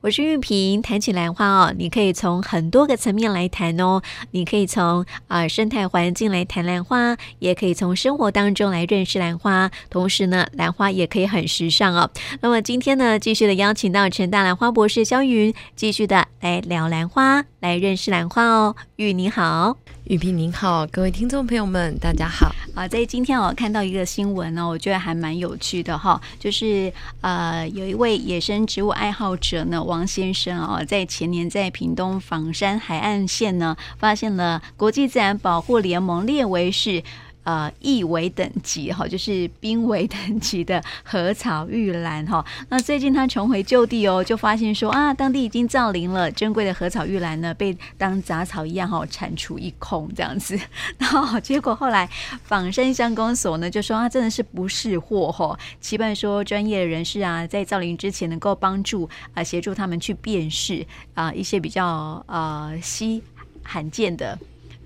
我是玉萍，谈起兰花哦，你可以从很多个层面来谈哦。你可以从啊、生态环境来谈兰花，也可以从生活当中来认识兰花。同时呢，兰花也可以很时尚哦。那么今天呢，继续的邀请到陈大兰花博士肖云，继续的来聊兰花，来认识兰花哦。玉你好，雨萍您好，各位听众朋友们，大家好。啊，在今天我看到一个新闻呢，我觉得还蛮有趣的哈，就是呃，有一位野生植物爱好者呢。王先生哦，在前年在屏东房山海岸线呢，发现了国际自然保护联盟列为是呃易为等级哈，就是濒危等级的合草玉兰哈。那最近他重回旧地哦，就发现说啊，当地已经造林了，珍贵的合草玉兰呢，被当杂草一样哈，铲除一空这样子。然后结果后来仿生乡公所呢，就说啊，真的是不识货哈，期盼说专业人士啊，在造林之前能够帮助啊，协助他们去辨识啊一些比较呃稀罕见的。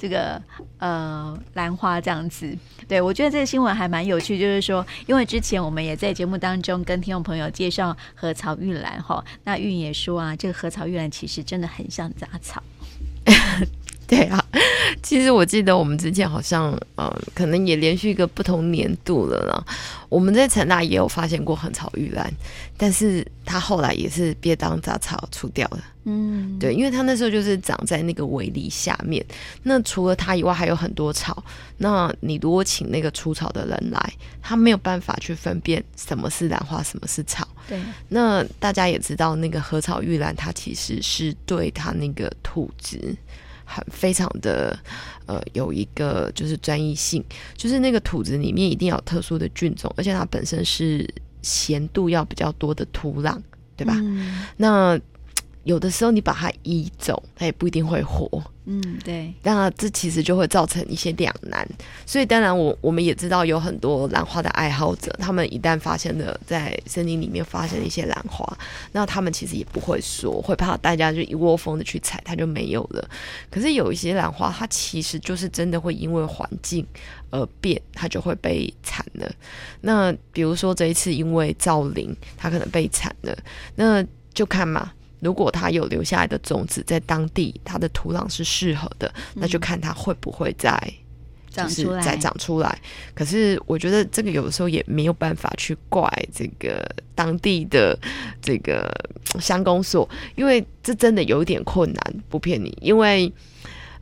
这个呃兰花这样子，对，我觉得这个新闻还蛮有趣，就是说，因为之前我们也在节目当中跟听众朋友介绍禾草玉兰哈，那玉也说啊，这个禾草玉兰其实真的很像杂草。对啊，其实我记得我们之前好像呃，可能也连续一个不同年度了啦。我们在成大也有发现过合草玉兰，但是它后来也是别当杂草除掉了。嗯，对，因为它那时候就是长在那个围篱下面。那除了它以外，还有很多草。那你如果请那个除草的人来，他没有办法去分辨什么是兰花，什么是草。对。那大家也知道，那个合草玉兰，它其实是对它那个土质。很非常的呃，有一个就是专一性，就是那个土子里面一定要有特殊的菌种，而且它本身是咸度要比较多的土壤，对吧？嗯、那有的时候你把它移走，它也不一定会活。嗯，对，那这其实就会造成一些两难，所以当然我我们也知道有很多兰花的爱好者，他们一旦发现了在森林里面发现了一些兰花，那他们其实也不会说，会怕大家就一窝蜂的去采，它就没有了。可是有一些兰花，它其实就是真的会因为环境而变，它就会被铲了。那比如说这一次因为造林，它可能被铲了，那就看嘛。如果它有留下来的种子在当地，它的土壤是适合的，那就看它会不会再长出来，再长出来。可是我觉得这个有的时候也没有办法去怪这个当地的这个乡公所，因为这真的有一点困难，不骗你。因为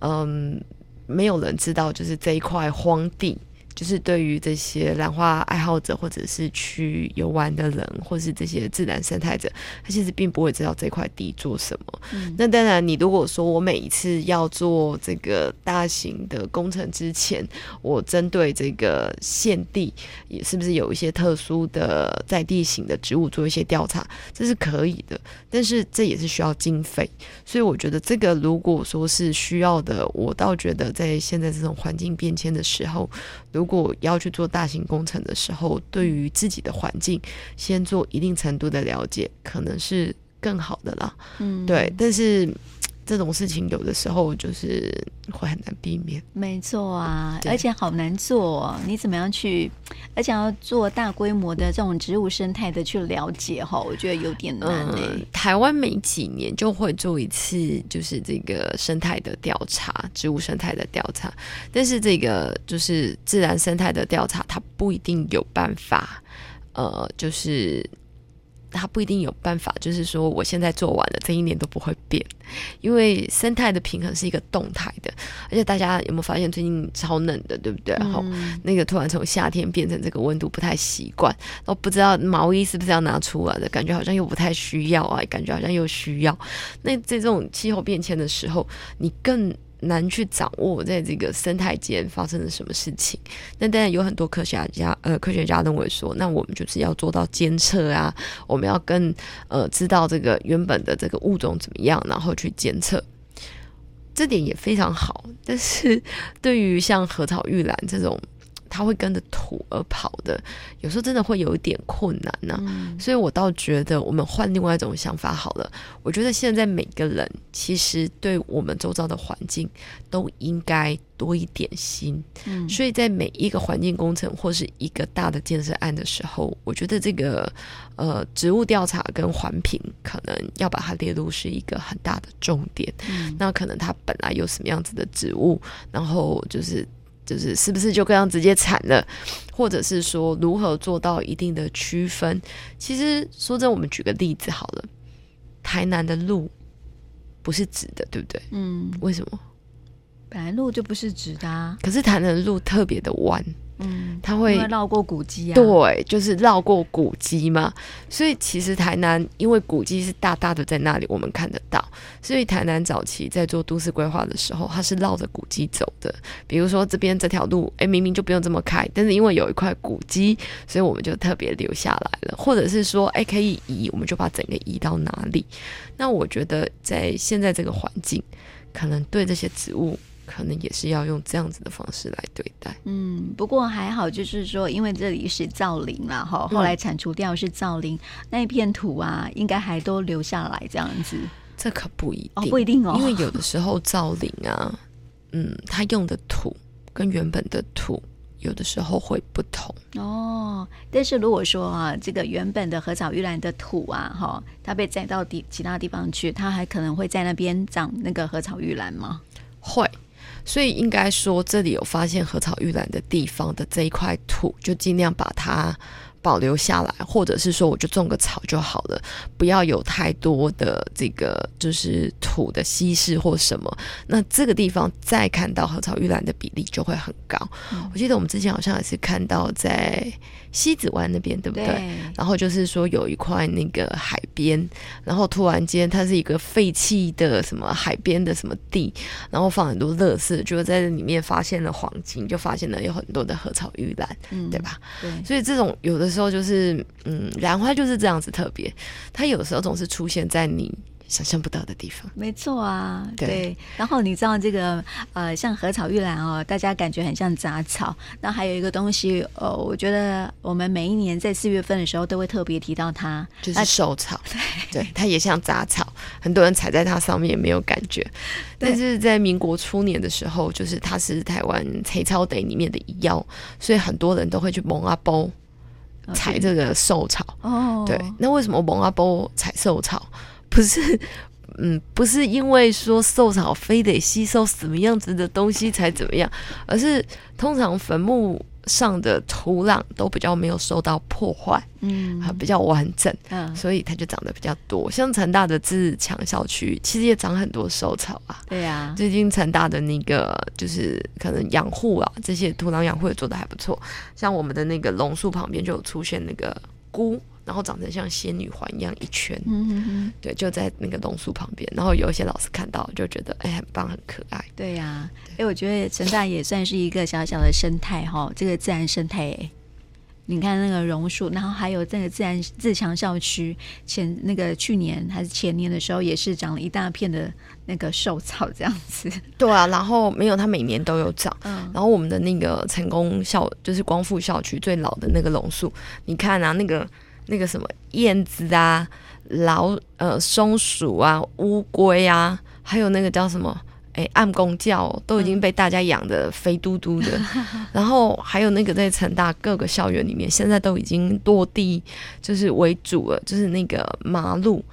嗯，没有人知道，就是这一块荒地。就是对于这些兰花爱好者，或者是去游玩的人，或是这些自然生态者，他其实并不会知道这块地做什么。嗯。那当然，你如果说我每一次要做这个大型的工程之前，我针对这个现地，也是不是有一些特殊的在地型的植物做一些调查，这是可以的。但是这也是需要经费，所以我觉得这个如果说是需要的，我倒觉得在现在这种环境变迁的时候，如果要去做大型工程的时候，对于自己的环境先做一定程度的了解，可能是更好的啦。嗯，对，但是。这种事情有的时候就是会很难避免，没错啊，而且好难做哦。你怎么样去，而且要做大规模的这种植物生态的去了解哈，我觉得有点难诶、嗯。台湾每几年就会做一次，就是这个生态的调查，植物生态的调查。但是这个就是自然生态的调查，它不一定有办法，呃，就是。它不一定有办法，就是说我现在做完了，这一年都不会变，因为生态的平衡是一个动态的，而且大家有没有发现最近超冷的，对不对？然后、嗯、那个突然从夏天变成这个温度不太习惯，然后不知道毛衣是不是要拿出来的，感觉好像又不太需要啊，感觉好像又需要。那在这种气候变迁的时候，你更。难去掌握在这个生态间发生了什么事情，那当然有很多科学家，呃，科学家认为说，那我们就是要做到监测啊，我们要更呃知道这个原本的这个物种怎么样，然后去监测，这点也非常好。但是对于像合草玉兰这种。它会跟着土而跑的，有时候真的会有一点困难呢、啊。嗯、所以我倒觉得，我们换另外一种想法好了。我觉得现在每个人其实对我们周遭的环境都应该多一点心。嗯，所以在每一个环境工程或是一个大的建设案的时候，我觉得这个呃植物调查跟环评可能要把它列入是一个很大的重点。嗯，那可能它本来有什么样子的植物，然后就是。就是是不是就这样直接惨了，或者是说如何做到一定的区分？其实说真，我们举个例子好了，台南的路不是直的，对不对？嗯，为什么？本来路就不是直的啊，可是台南的路特别的弯。嗯，它会绕过古迹啊，对，就是绕过古迹嘛。所以其实台南因为古迹是大大的在那里，我们看得到。所以台南早期在做都市规划的时候，它是绕着古迹走的。比如说这边这条路，哎，明明就不用这么开，但是因为有一块古迹，所以我们就特别留下来了。或者是说，哎，可以移，我们就把整个移到哪里。那我觉得在现在这个环境，可能对这些植物。可能也是要用这样子的方式来对待。嗯，不过还好，就是说，因为这里是造林了哈，后来铲除掉是造林，嗯、那一片土啊，应该还都留下来这样子。这可不一定，哦、不一定哦，因为有的时候造林啊，嗯，他用的土跟原本的土有的时候会不同哦。但是如果说啊，这个原本的合草玉兰的土啊，哈，它被栽到地其他地方去，它还可能会在那边长那个合草玉兰吗？会。所以应该说，这里有发现禾草玉兰的地方的这一块土，就尽量把它保留下来，或者是说，我就种个草就好了，不要有太多的这个就是土的稀释或什么。那这个地方再看到禾草玉兰的比例就会很高。嗯、我记得我们之前好像也是看到在。西子湾那边对不对？对，然后就是说有一块那个海边，然后突然间它是一个废弃的什么海边的什么地，然后放很多垃圾，就在这里面发现了黄金，就发现了有很多的禾草玉兰，嗯、对吧？对，所以这种有的时候就是，嗯，兰花就是这样子特别，它有时候总是出现在你。想象不到的地方，没错啊，对。对，然后你知道这个呃，像合草玉兰哦，大家感觉很像杂草。那还有一个东西，呃，我觉得我们每一年在四月份的时候都会特别提到它，就是瘦草。对，对，它也像杂草，很多人踩在它上面也没有感觉。但是在民国初年的时候，就是它是台湾黑草地里面的一妖，所以很多人都会去蒙阿波采这个寿草。哦，对。那为什么蒙阿波采寿草？不是，嗯，不是因为说兽草非得吸收什么样子的东西才怎么样，而是通常坟墓上的土壤都比较没有受到破坏，嗯，还比较完整，嗯，所以它就长得比较多。像成大的自强校区，其实也长很多兽草啊。对呀，最近成大的那个就是可能养护啊，这些土壤养护也做的还不错。像我们的那个榕树旁边就有出现那个菇。然后长得像仙女环一样一圈，嗯哼哼，对，就在那个榕树旁边。然后有一些老师看到就觉得，哎，很棒，很可爱。对呀、啊，哎对，我觉得成大也算是一个小小的生态哈、哦，这个自然生态。你看那个榕树，然后还有这个自然自强校区前那个去年还是前年的时候，也是长了一大片的那个寿草这样子。对啊，然后没有，它每年都有长。嗯，然后我们的那个成功校就是光复校区最老的那个榕树，你看啊，那个。那个什么燕子啊、老呃松鼠啊、乌龟啊，还有那个叫什么哎暗公教，都已经被大家养的肥嘟嘟的。嗯、然后还有那个在成大各个校园里面，现在都已经落地就是为主了，就是那个麻鹿。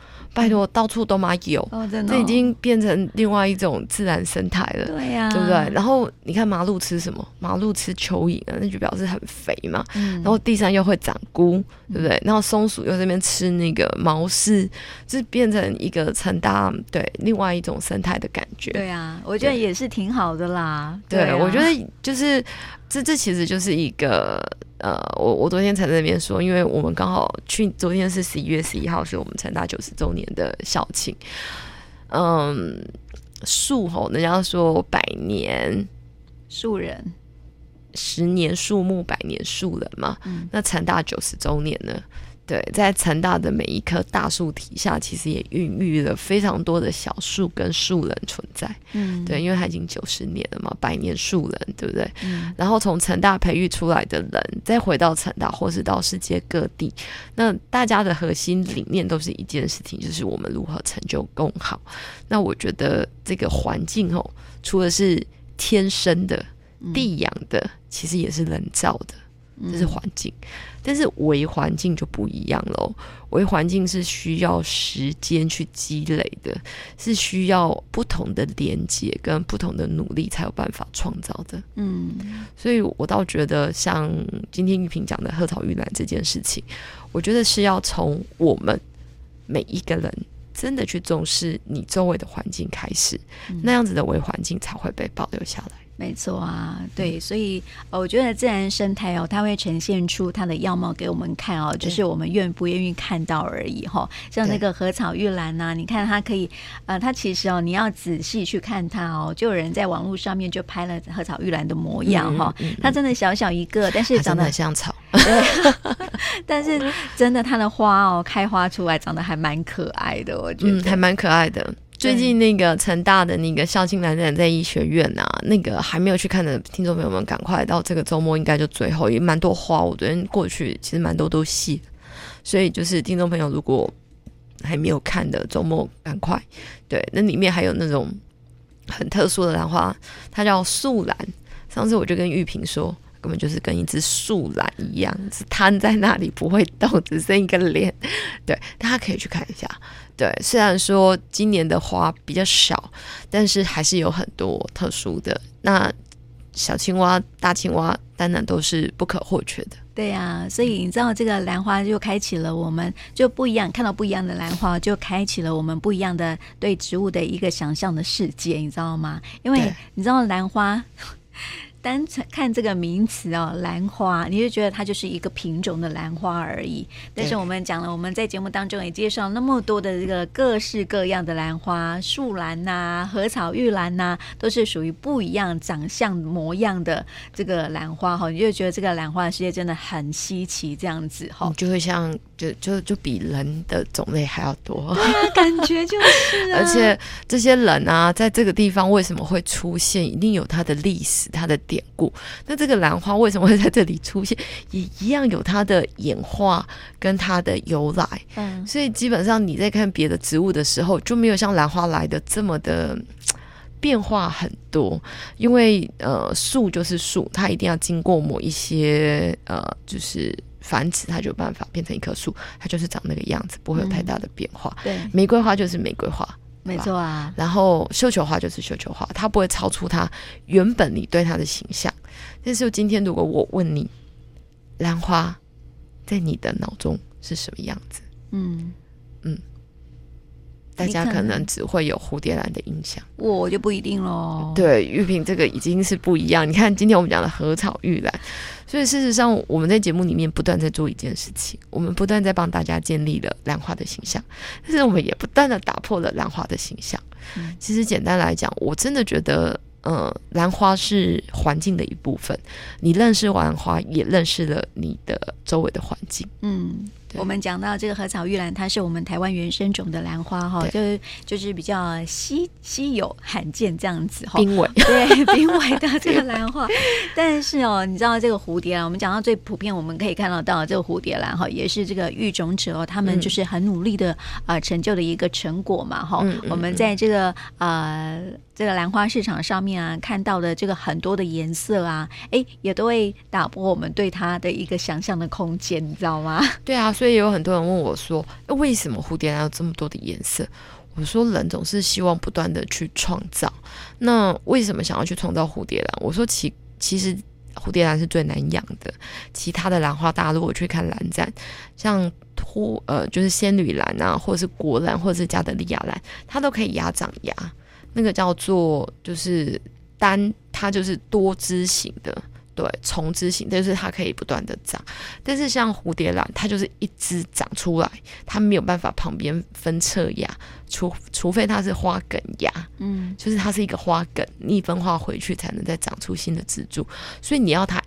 拜托，到处都嘛有，哦真的哦、这已经变成另外一种自然生态了，对呀、啊，对不对？然后你看马路吃什么？马路吃蚯蚓啊，那就表示很肥嘛。嗯、然后地上又会长菇，对不对？然后松鼠又在那边吃那个毛丝，就变成一个成大对另外一种生态的感觉。对啊，我觉得也是挺好的啦。对，对啊、我觉得就是这这其实就是一个。呃，我我昨天才在那边说，因为我们刚好去，昨天是十一月十一号，是我们成大九十周年的校庆。嗯，树吼，人家说百年树人，十年树木，百年树人嘛。嗯，那成大九十周年呢？对，在成大的每一棵大树底下，其实也孕育了非常多的小树跟树人存在。嗯，对，因为它已经九十年了嘛，百年树人，对不对？嗯，然后从成大培育出来的人，再回到成大，或是到世界各地，那大家的核心理念都是一件事情，就是我们如何成就更好。那我觉得这个环境哦，除了是天生的、地养的，其实也是人造的。这是环境，但是微环境就不一样喽。微环境是需要时间去积累的，是需要不同的连接跟不同的努力才有办法创造的。嗯，所以我倒觉得，像今天玉萍讲的鹤草玉兰这件事情，我觉得是要从我们每一个人真的去重视你周围的环境开始，嗯、那样子的微环境才会被保留下来。没错啊，对，所以我觉得自然生态哦，它会呈现出它的样貌给我们看哦，就是我们愿不愿意看到而已哈、哦。像那个禾草玉兰呐、啊，你看它可以，呃，它其实哦，你要仔细去看它哦，就有人在网络上面就拍了禾草玉兰的模样哈、哦嗯嗯嗯，它真的小小一个，但是长得很像草，对，但是真的它的花哦，开花出来长得还蛮可爱的，我觉得、嗯、还蛮可爱的。最近那个成大的那个校庆兰展在医学院啊，那个还没有去看的听众朋友们，赶快到这个周末应该就最后也蛮多花。我昨天过去其实蛮多都谢，所以就是听众朋友如果还没有看的周末赶快。对，那里面还有那种很特殊的兰花，它叫素兰。上次我就跟玉萍说，根本就是跟一只树兰一样，是瘫在那里不会动，只剩一个脸。对，大家可以去看一下。对，虽然说今年的花比较少，但是还是有很多特殊的。那小青蛙、大青蛙当然都是不可或缺的。对呀、啊，所以你知道这个兰花就开启了我们就不一样，看到不一样的兰花，就开启了我们不一样的对植物的一个想象的世界，你知道吗？因为你知道兰花。单纯看这个名词哦，兰花，你就觉得它就是一个品种的兰花而已。但是我们讲了，我们在节目当中也介绍那么多的这个各式各样的兰花，树兰呐、啊、鹤草玉兰呐、啊，都是属于不一样长相模样的这个兰花哈。你就觉得这个兰花的世界真的很稀奇，这样子哈，就会像就就就比人的种类还要多。对啊，感觉就是、啊。而且这些人啊，在这个地方为什么会出现，一定有它的历史，它的。典故，那这个兰花为什么会在这里出现？也一样有它的演化跟它的由来。嗯，所以基本上你在看别的植物的时候，就没有像兰花来的这么的变化很多。因为呃，树就是树，它一定要经过某一些呃，就是繁殖，它就有办法变成一棵树，它就是长那个样子，不会有太大的变化。嗯，对，玫瑰花就是玫瑰花。没错啊，然后绣球花就是绣球花，它不会超出它原本你对它的形象。但是今天如果我问你，兰花在你的脑中是什么样子？嗯嗯，大家可能只会有蝴蝶兰的印象，我就不一定喽。对，玉萍这个已经是不一样。你看今天我们讲的鹤草玉兰。所以事实上，我们在节目里面不断在做一件事情，我们不断在帮大家建立了兰花的形象，但是我们也不断的打破了兰花的形象。嗯。其实简单来讲，我真的觉得，呃，兰花是环境的一部分。你认识兰花，也认识了你的周围的环境。嗯。我们讲到这个禾草玉兰，它是我们台湾原生种的兰花哈，就是就是比较稀稀有罕见这样子哈，濒危对 濒危的这个兰花。但是哦，你知道这个蝴蝶兰，我们讲到最普遍，我们可以看得到这个蝴蝶兰哈，也是这个育种者哦，他们就是很努力的啊、呃、成就的一个成果嘛哈、嗯。我们在这个呃这个兰花市场上面啊，看到的这个很多的颜色啊，哎，也都会打破我们对它的一个想象的空间，你知道吗？对啊。所以也有很多人问我说：“为什么蝴蝶兰有这么多的颜色？”我说：“人总是希望不断的去创造。那为什么想要去创造蝴蝶兰？我说其其实蝴蝶兰是最难养的。其他的兰花，大家如果去看兰展，像托呃就是仙女兰啊，或者是国兰，或者是加德利亚兰，它都可以牙长芽。那个叫做就是单，它就是多枝型的。”对，丛枝型，但是它可以不断的长。但是像蝴蝶兰，它就是一枝长出来，它没有办法旁边分侧芽，除除非它是花梗芽，嗯，就是它是一个花梗，逆分化回去才能再长出新的支柱。所以你要它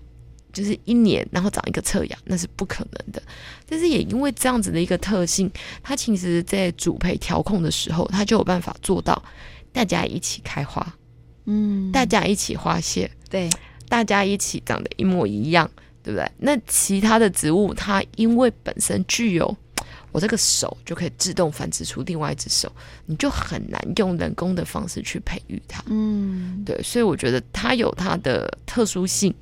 就是一年然后长一个侧芽，那是不可能的。但是也因为这样子的一个特性，它其实在主培调控的时候，它就有办法做到大家一起开花，嗯，大家一起花谢，对，大家一起长得一模一样，对不对？那其他的植物，它因为本身具有。我这个手就可以自动繁殖出另外一只手，你就很难用人工的方式去培育它。嗯，对，所以我觉得它有它的特殊性，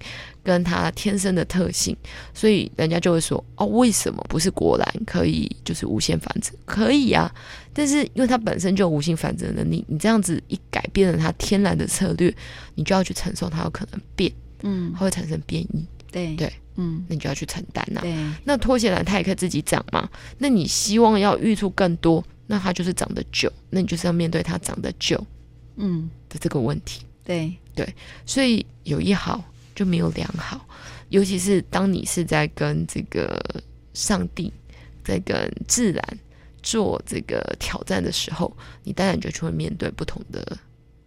跟它天生的特性，所以人家就会说哦，为什么不是果然可以就是无限繁殖？可以啊，但是因为它本身就有无性繁殖的能力，你这样子一改变了它天然的策略，你就要去承受它有可能变，嗯，它会产生变异。对对。嗯，那你就要去承担呐、那拖鞋兰它也可以自己长嘛。那你希望要育出更多，那它就是长得久，那你就是要面对它长得久，嗯的这个问题。对对，所以有一好就没有两好，尤其是当你是在跟这个上帝在跟自然做这个挑战的时候，你当然就去会面对不同的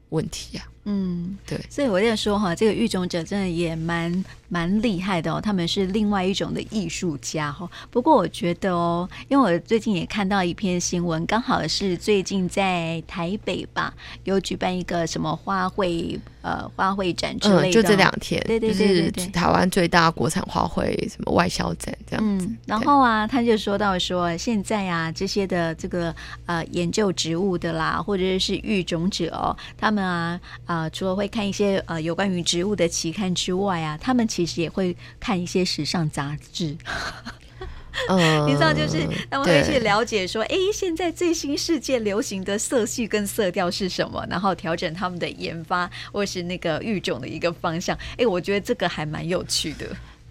问题呀、啊。嗯，对，所以我在说哈，这个育种者真的也蛮蛮厉害的哦，他们是另外一种的艺术家哦。不过我觉得哦，因为我最近也看到一篇新闻，刚好是最近在台北吧，有举办一个什么花卉呃花卉展之类的，嗯、就这两天，对对对对对，台湾最大国产花卉什么外销展这样子。嗯、然后啊，他就说到说，现在啊这些的这个呃研究植物的啦，或者是育种者哦，他们啊。啊、呃，除了会看一些呃有关于植物的期刊之外啊，他们其实也会看一些时尚杂志。嗯，你知道，就是他们会去了解说，哎，现在最新世界流行的色系跟色调是什么，然后调整他们的研发或是那个育种的一个方向。哎，我觉得这个还蛮有趣的。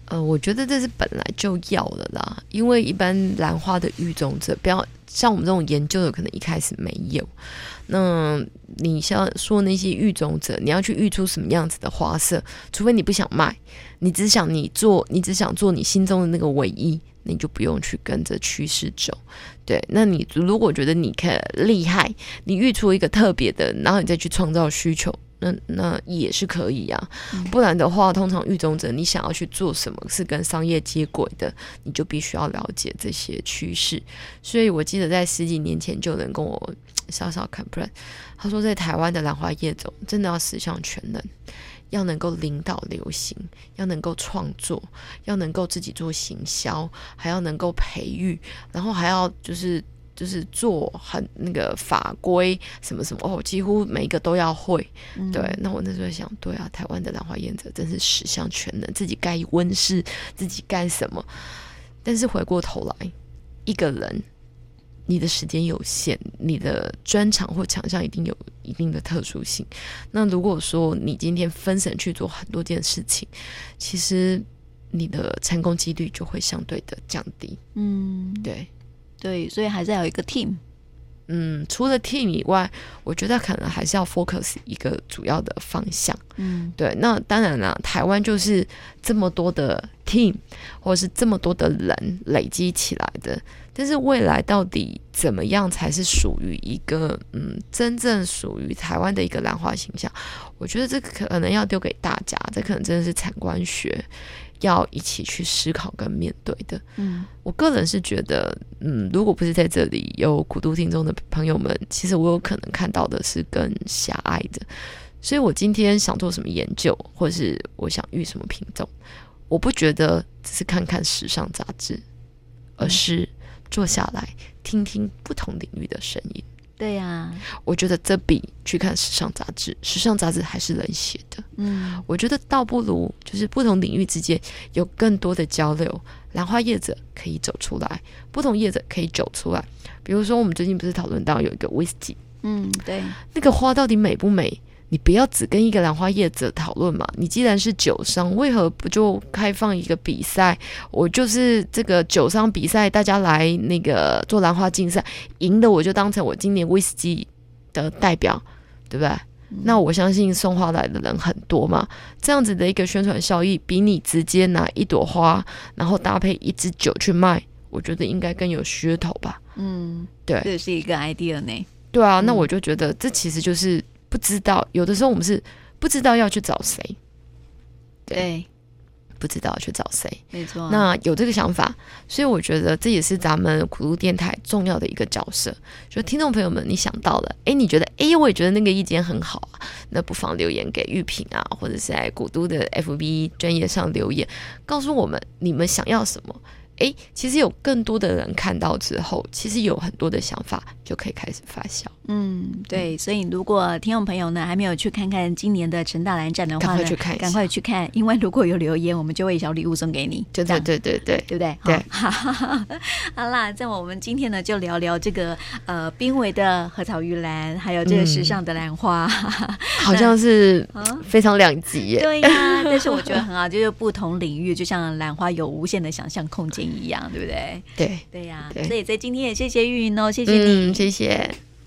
呃，我觉得这是本来就要的啦，因为一般兰花的育种者，不要像我们这种研究的，可能一开始没有。那你像说那些育种者，你要去育出什么样子的花色？除非你不想卖，你只想你做，你只想做你心中的那个唯一，那你就不用去跟着趋势走。对，那你如果觉得你可厉害，你育出一个特别的，然后你再去创造需求。那那也是可以呀、啊，不然的话，通常育种者你想要去做什么是跟商业接轨的，你就必须要了解这些趋势。所以我记得在十几年前就有人跟我稍稍 complain，他说在台湾的兰花业种真的要十项全能，要能够领导流行，要能够创作，要能够自己做行销，还要能够培育，然后还要就是。就是做很那个法规什么什么哦，几乎每一个都要会。嗯、对，那我那时候想，对啊，台湾的兰花业者真是十项全能，自己盖温室，自己干什么？但是回过头来，一个人，你的时间有限，你的专长或强项一定有一定的特殊性。那如果说你今天分神去做很多件事情，其实你的成功几率就会相对的降低。嗯，对。对，所以还是要有一个 team。嗯，除了 team 以外，我觉得可能还是要 focus 一个主要的方向。嗯，对。那当然了，台湾就是这么多的 team，或者是这么多的人累积起来的。但是未来到底怎么样才是属于一个嗯真正属于台湾的一个兰花形象？我觉得这个可能要丢给大家，这可能真的是产官学。要一起去思考跟面对的。嗯，我个人是觉得，嗯，如果不是在这里有古都听众的朋友们，其实我有可能看到的是更狭隘的。所以我今天想做什么研究，或是我想育什么品种，我不觉得只是看看时尚杂志，而是坐下来听听不同领域的声音。对呀、啊，我觉得这比去看时尚杂志，时尚杂志还是冷血的。嗯，我觉得倒不如就是不同领域之间有更多的交流，兰花业者可以走出来，不同业者可以走出来。比如说，我们最近不是讨论到有一个威士忌，嗯，对，那个花到底美不美？你不要只跟一个兰花业者讨论嘛。你既然是酒商，为何不就开放一个比赛？我就是这个酒商比赛，大家来那个做兰花竞赛，赢的我就当成我今年威士忌的代表，对不对？嗯、那我相信送花来的人很多嘛。这样子的一个宣传效益，比你直接拿一朵花，然后搭配一支酒去卖，我觉得应该更有噱头吧。嗯，对，这是一个 idea 呢。对啊，那我就觉得这其实就是。不知道，有的时候我们是不知道要去找谁，对，对，不知道去找谁。没错，那有这个想法，所以我觉得这也是咱们苦读电台重要的一个角色。就听众朋友们，你想到了，哎，你觉得，哎，我也觉得那个意见很好啊，那不妨留言给玉萍啊，或者是在古都的 FB 专业上留言，告诉我们你们想要什么。哎，其实有更多的人看到之后，其实有很多的想法就可以开始发酵。嗯，对，所以如果听众朋友呢还没有去看看今年的陈大兰展的话呢，赶快去看，赶快去看，因为如果有留言，我们就会小礼物送给你。对对对对对，对不对？对。好，好啦，在我们今天呢就聊聊这个呃濒危的鹤草玉兰，还有这个时尚的兰花，嗯、好像是非常两极耶。对呀、啊，但是我觉得很好，就是不同领域，就像兰花有无限的想象空间一样，对不对？对对呀、所以在今天也谢谢玉云哦，谢谢你，嗯、谢谢。